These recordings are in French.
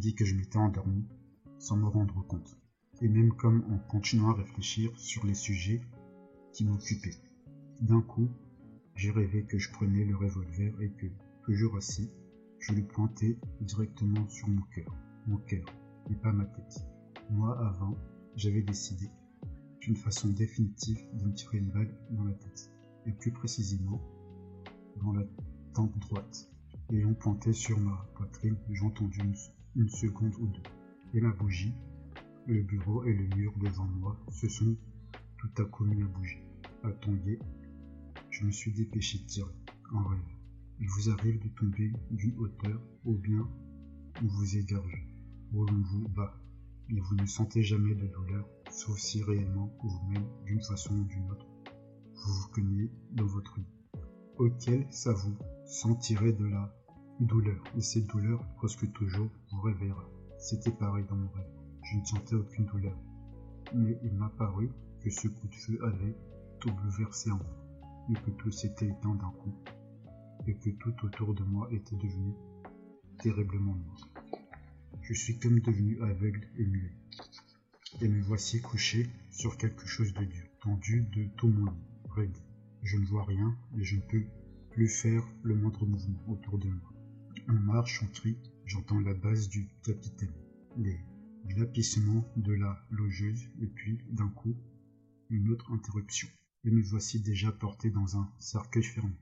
Dit que je m'étais endormi sans me rendre compte, et même comme en continuant à réfléchir sur les sujets qui m'occupaient. D'un coup, j'ai rêvé que je prenais le revolver et que, toujours assis, je le pointais directement sur mon cœur, mon cœur, et pas ma tête. Moi, avant, j'avais décidé, d'une façon définitive, de me tirer une balle dans la tête, et plus précisément, dans la tempe droite. On pointait sur ma poitrine, j'ai une, une seconde ou deux. Et ma bougie, le bureau et le mur devant moi se sont tout à coup mis à bouger, à. Je me suis dépêché de tirer, en rêve. Il vous arrive de tomber d'une hauteur, ou bien vous vous égargez, ou l'on vous bat, et vous ne sentez jamais de douleur, sauf si réellement vous-même, d'une façon ou d'une autre, vous vous cognez dans votre lit, auquel ça vous sentirait de la douleur, et cette douleur, presque toujours, vous réveillera. C'était pareil dans mon rêve. Je ne sentais aucune douleur. Mais il m'a paru que ce coup de feu avait tout bouleversé en moi, et que tout s'était éteint d'un coup, et que tout autour de moi était devenu terriblement noir. Je suis comme devenu aveugle et muet, et me voici couché sur quelque chose de dur, tendu de tout mon lit, raide. Je ne vois rien, et je ne peux plus faire le moindre mouvement autour de moi. On marche, crie, j'entends la base du capitaine, les glapissements de la logeuse, et puis, d'un coup, une autre interruption. Et me voici déjà porté dans un cercueil fermé.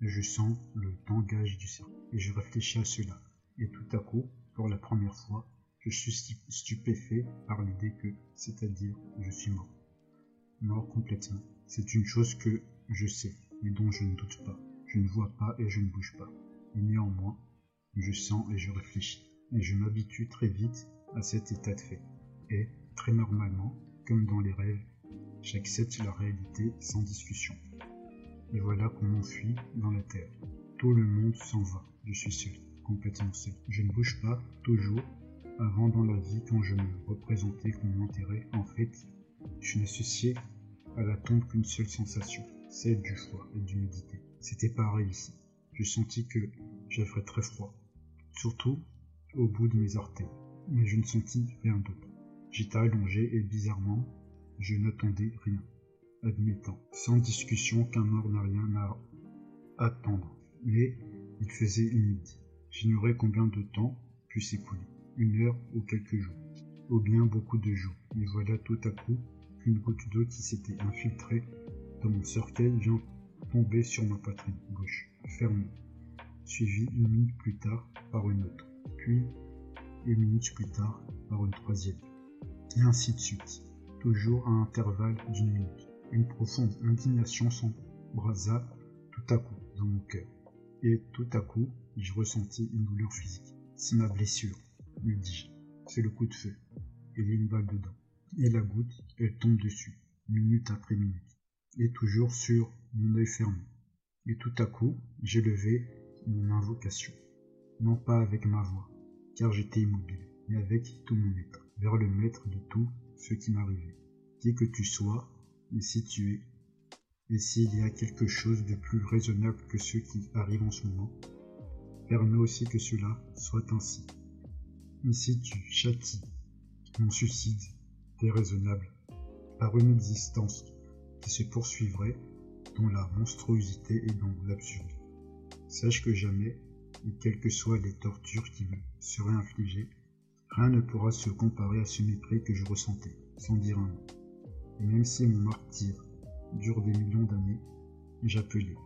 Je sens le tangage du cercle, et je réfléchis à cela. Et tout à coup, pour la première fois, je suis stupéfait par l'idée que, c'est-à-dire, je suis mort. Mort complètement. C'est une chose que je sais, et dont je ne doute pas. Je ne vois pas et je ne bouge pas. Et néanmoins, je sens et je réfléchis. Et je m'habitue très vite à cet état de fait. Et, très normalement, comme dans les rêves, j'accepte la réalité sans discussion. Et voilà qu'on m'enfuit dans la terre. Tout le monde s'en va. Je suis seul, complètement seul. Je ne bouge pas, toujours. Avant dans la vie, quand je me représentais qu'on m'enterrait, en fait, je n'associais à la tombe qu'une seule sensation, celle du froid et d'humidité. C'était pareil ici. Je sentis que j'avais très froid, surtout au bout de mes orteils, mais je ne sentis rien d'autre. J'étais allongé et bizarrement, je n'attendais rien, admettant, sans discussion qu'un mort n'a rien à attendre. Mais il faisait humide. J'ignorais combien de temps put s'écouler, une heure ou quelques jours, ou bien beaucoup de jours. Et voilà tout à coup qu'une goutte d'eau qui s'était infiltrée dans mon cercueil vient tomber sur ma poitrine gauche, fermée, suivie une minute plus tard par une autre, puis une minute plus tard par une troisième, et ainsi de suite, toujours à intervalles d'une minute. Une profonde indignation s'embrasa tout à coup dans mon cœur, et tout à coup, je ressentis une douleur physique. C'est ma blessure, lui dis-je. C'est le coup de feu. Il y a une balle dedans. Et la goutte, elle tombe dessus, minute après minute, et toujours sur mon œil fermé. Et tout à coup, j'ai levé mon invocation, non pas avec ma voix, car j'étais immobile, mais avec tout mon être, vers le maître de tout ce qui m'arrivait. Qui que tu sois, et si tu es, et s'il y a quelque chose de plus raisonnable que ce qui arrive en ce moment, permets aussi que cela soit ainsi. Et si tu châties mon suicide déraisonnable par une existence qui se poursuivrait dans la monstruosité et dans l'absurde. Sache que jamais, et quelles que soient les tortures qui me seraient infligées, rien ne pourra se comparer à ce mépris que je ressentais, sans dire un mot. Et même si mon martyr dure des millions d'années, j'appelais,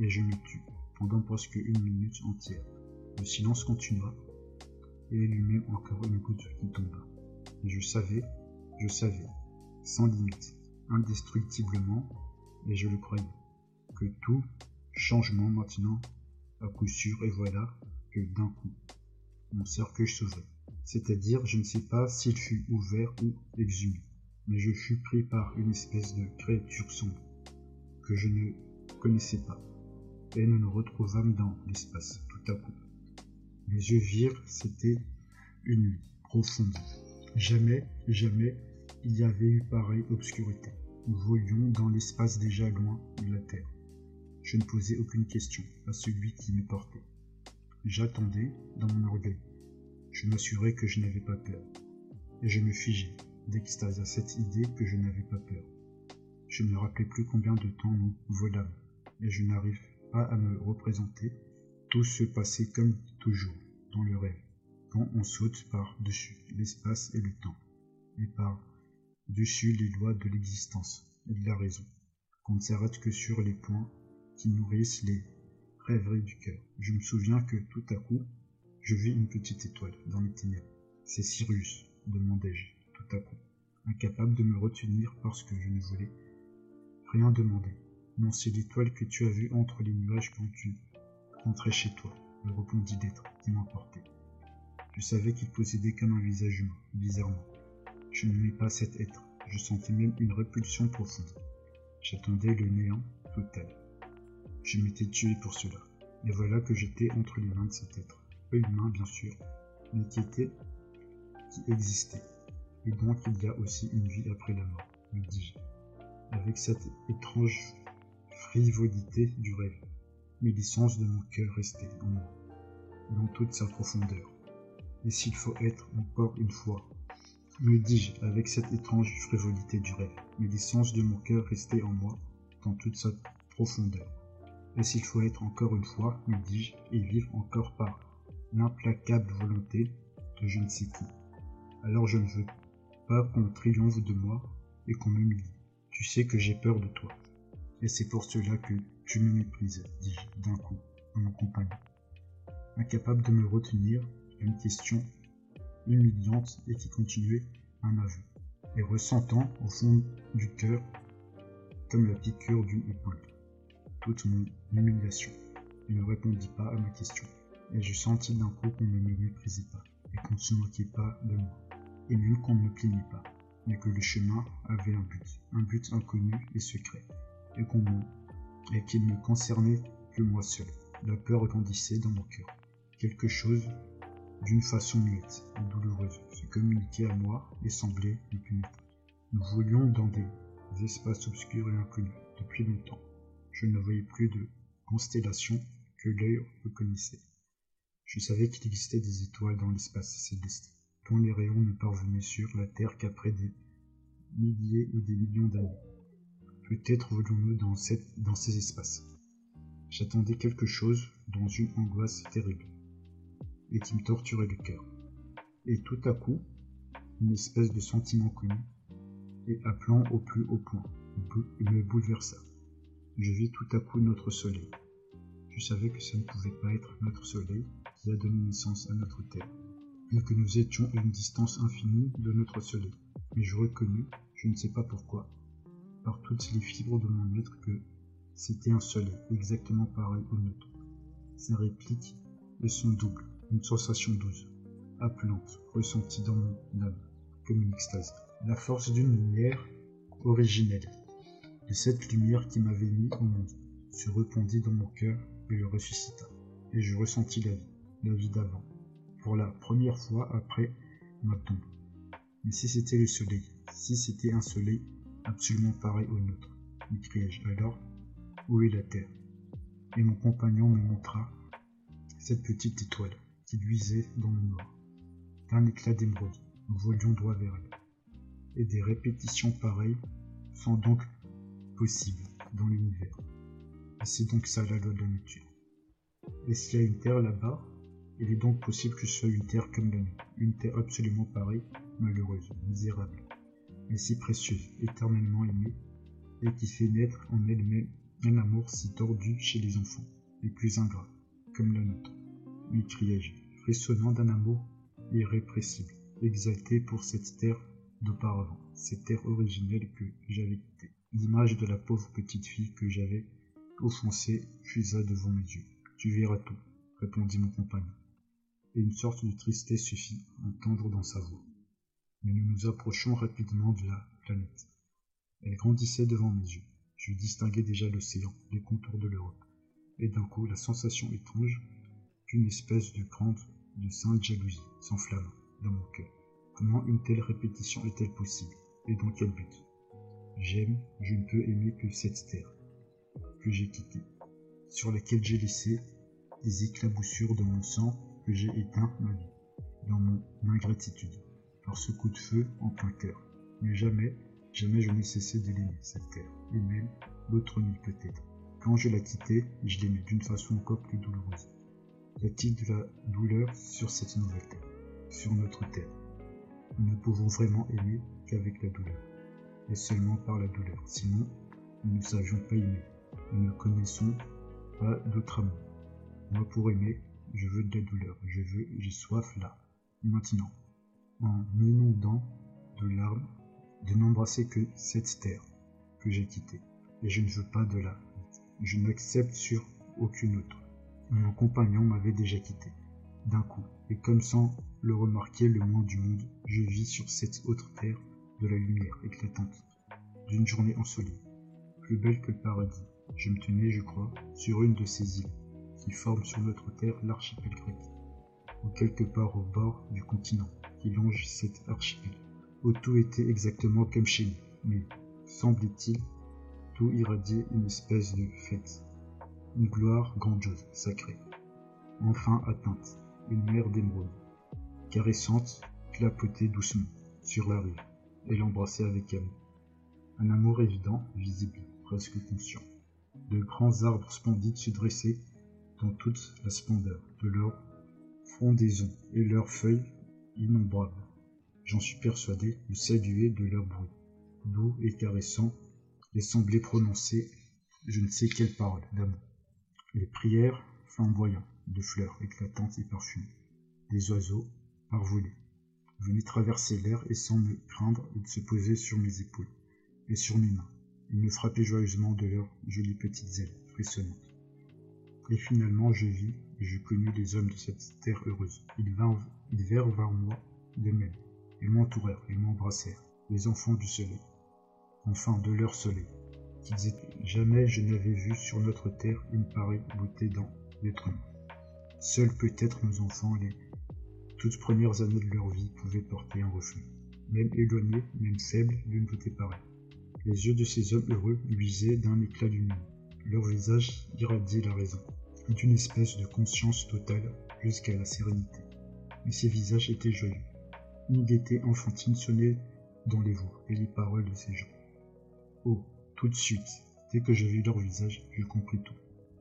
et je me tue, pendant presque une minute entière. Le silence continua, et lui-même encore une goutte qui tomba. Et je savais, je savais, sans limite, indestructiblement, et je le croyais, que tout changement maintenant à coup sûr, et voilà que d'un coup, mon cercueil s'ouvrait. C'est-à-dire, je ne sais pas s'il fut ouvert ou exhumé, mais je fus pris par une espèce de créature sombre que je ne connaissais pas, et nous nous retrouvâmes dans l'espace tout à coup. Mes yeux virent, c'était une nuit profonde. Jamais, jamais il y avait eu pareille obscurité. Nous volions dans l'espace déjà loin de la Terre. Je ne posais aucune question à celui qui me portait. J'attendais dans mon orgueil. Je m'assurais que je n'avais pas peur. Et je me figeais d'extase à cette idée que je n'avais pas peur. Je ne me rappelais plus combien de temps nous volâmes, et je n'arrive pas à me représenter tout se passait comme toujours dans le rêve, quand on saute par-dessus l'espace et le temps, et par-dessus les lois de l'existence et de la raison, qu'on ne s'arrête que sur les points qui nourrissent les rêveries du cœur. Je me souviens que tout à coup, je vis une petite étoile dans les ténèbres. C'est Sirius, demandai-je tout à coup, incapable de me retenir parce que je ne voulais rien demander. Non, c'est l'étoile que tu as vue entre les nuages quand tu rentrais chez toi, me répondit l'être qui m'emportait. Je savais qu'il possédait comme un visage humain, bizarrement. Je n'aimais pas cet être, je sentais même une répulsion profonde. J'attendais le néant total. Je m'étais tué pour cela, et voilà que j'étais entre les mains de cet être, peu humain bien sûr, mais qui était, qui existait. Et donc il y a aussi une vie après la mort, me dis-je, avec cette étrange frivolité du rêve. Mais l'essence de mon cœur restait en moi, dans toute sa profondeur. Et s'il faut être encore une fois, me dis-je avec cette étrange frivolité du rêve, mais l'essence de mon cœur restait en moi, dans toute sa profondeur. Et s'il faut être encore une fois, me dis-je, et vivre encore par l'implacable volonté de je ne sais qui? Alors je ne veux pas qu'on triomphe de moi et qu'on m'humilie. Tu sais que j'ai peur de toi. Et c'est pour cela que tu me méprises, dis-je d'un coup à mon compagnon. Incapable de me retenir une question humiliante et qui continuait un aveu, et ressentant au fond du cœur comme la piqûre d'une épaule toute mon humiliation. Il ne répondit pas à ma question, et je sentis d'un coup qu'on ne me méprisait pas, et qu'on ne se moquait pas de moi, et même qu'on ne me plaignait pas, mais que le chemin avait un but, un but inconnu et secret, et qu'on et qu'il ne concernait que moi seul. La peur grandissait dans mon cœur. Quelque chose, d'une façon muette et douloureuse, se communiquait à moi et semblait me punir. Nous voulions dans des espaces obscurs et inconnus depuis longtemps. Je ne voyais plus de constellations que l'œil reconnaissait. Je savais qu'il existait des étoiles dans l'espace céleste, dont les rayons ne parvenaient sur la Terre qu'après des milliers ou des millions d'années. Peut-être voulions-nous dans, dans ces espaces. J'attendais quelque chose dans une angoisse terrible, et qui me torturait le cœur? Et tout à coup, une espèce de sentiment connu, et appelant au plus haut point, me bouleversa. Je vis tout à coup notre soleil. Je savais que ça ne pouvait pas être notre soleil qui a donné naissance à notre Terre, et que nous étions à une distance infinie de notre soleil. Mais je reconnus, je ne sais pas pourquoi, par toutes les fibres de mon être que c'était un soleil exactement pareil au nôtre. Sa réplique et son double, une sensation douce, appelante, ressentie dans mon âme, comme une extase. La force d'une lumière originelle, de cette lumière qui m'avait mis au monde, se répandit dans mon cœur et le ressuscita. Et je ressentis la vie, la vie d'avant, pour la première fois après ma tombe. Mais si c'était le soleil, si c'était un soleil absolument pareil au nôtre, m'écriai-je alors, où est la terre? Et mon compagnon me montra cette petite étoile qui luisait dans le noir, d'un éclat d'émeraude. Nous volions droit vers elle. Et des répétitions pareilles sont donc possibles dans l'univers. C'est donc ça la loi de la nature. Et s'il y a une terre là-bas, il est donc possible que ce soit une terre comme la nôtre, une terre absolument pareille, malheureuse, misérable, mais si précieuse, éternellement aimée, et qui fait naître en elle-même un amour si tordu chez les enfants, les plus ingrats, comme la nôtre, m'écriai-je, frissonnant d'un amour irrépressible, exalté pour cette terre d'auparavant, cette terre originelle que j'avais quittée. L'image de la pauvre petite fille que j'avais offensée fusa devant mes yeux. Tu verras tout, répondit mon compagnon. Et une sorte de tristesse se fit entendre dans sa voix mais nous nous approchions rapidement de la planète. Elle grandissait devant mes yeux. Je distinguais déjà l'océan, les contours de l'Europe, et d'un coup la sensation étrange qu'une espèce de grande, de sainte jalousie s'enflamme dans mon cœur. Comment une telle répétition est-elle possible? Et dans quel but? J'aime, je ne peux aimer que cette terre que j'ai quittée, sur laquelle j'ai laissé des éclaboussures de mon sang que j'ai éteint ma vie, dans mon ingratitude, par ce coup de feu en plein cœur. Mais jamais, jamais je n'ai cessé de l'aimer, cette terre, et même l'autre nuit peut-être. Quand je la quittais, je l'aimais d'une façon encore plus douloureuse. Y a-t-il de la douleur sur cette nouvelle terre, sur notre terre? Nous ne pouvons vraiment aimer qu'avec la douleur, et seulement par la douleur. Sinon, nous ne savions pas aimer. Nous ne connaissons pas d'autre amour. Moi, pour aimer, je veux de la douleur. Je veux, j'ai soif là, maintenant, en m'inondant de larmes, de n'embrasser que cette terre que j'ai quittée. Et je ne veux pas de la, je n'accepte sur aucune autre. Mon compagnon m'avait déjà quitté, d'un coup, et comme sans le remarquer le moins du monde, je vis sur cette autre terre de la lumière éclatante, d'une journée ensoleillée, plus belle que le paradis. Je me tenais, je crois, sur une de ces îles qui forment sur notre terre l'archipel grec, ou quelque part au bord du continent qui longe cet archipel, où tout était exactement comme chez nous, mais, semblait-il, tout irradiait une espèce de fête, une gloire grandiose, sacrée, enfin atteinte, une mer d'émeraude, caressante, clapotait doucement sur la rive, et l'embrassait avec amour. Un amour évident, visible, presque conscient. De grands arbres splendides se dressaient dans toute la splendeur de leur frondaison et leurs feuilles innombrables. J'en suis persuadé, le saluer de leur bruit, doux et caressant, les semblait prononcer je ne sais quelle parole d'amour. Les prières flamboyantes de fleurs éclatantes et parfumées, des oiseaux parvolés, venaient traverser l'air et sans me craindre, ils se posaient sur mes épaules et sur mes mains. Ils me frappaient joyeusement de leurs jolies petites ailes frissonnantes. Et finalement, je vis et je connus les hommes de cette terre heureuse. Ils vinrent, vers moi de même. Ils m'entourèrent, ils m'embrassèrent, les enfants du soleil. Enfin, de leur soleil. Qu'ils étaient. Jamais je n'avais vu sur notre terre une pareille beauté dans l'être humain. Seuls peut-être nos enfants, les toutes premières années de leur vie, pouvaient porter un reflet. Même éloigné, même faible, l'une beauté pareille. Les yeux de ces hommes heureux luisaient d'un éclat lumineux. Leur visage irradiait la raison, et d'une espèce de conscience totale jusqu'à la sérénité. Mais ces visages étaient joyeux. Une gaieté enfantine sonnait dans les voix et les paroles de ces gens. Oh, tout de suite, dès que je vis leur visage, je compris tout.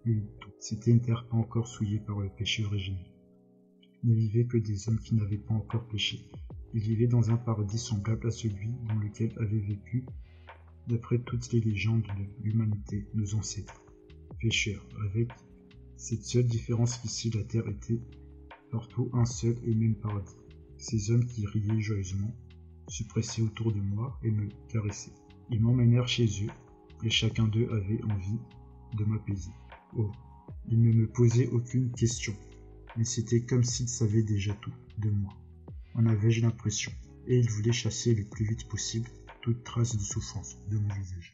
Oui, tout. C'était une terre encore souillée par le péché originel. N'y vivait que des hommes qui n'avaient pas encore péché. Ils vivaient dans un paradis semblable à celui dans lequel avaient vécu d'après toutes les légendes de l'humanité, nos ancêtres, pécheurs, avec cette seule différence qu'ici la terre était partout un seul et même paradis. Ces hommes qui riaient joyeusement se pressaient autour de moi et me caressaient. Ils m'emmenèrent chez eux, et chacun d'eux avait envie de m'apaiser. Oh, ils ne me posaient aucune question, mais c'était comme s'ils savaient déjà tout de moi. En avais-je l'impression, et ils voulaient chasser le plus vite possible toute trace de souffrance de mon visage.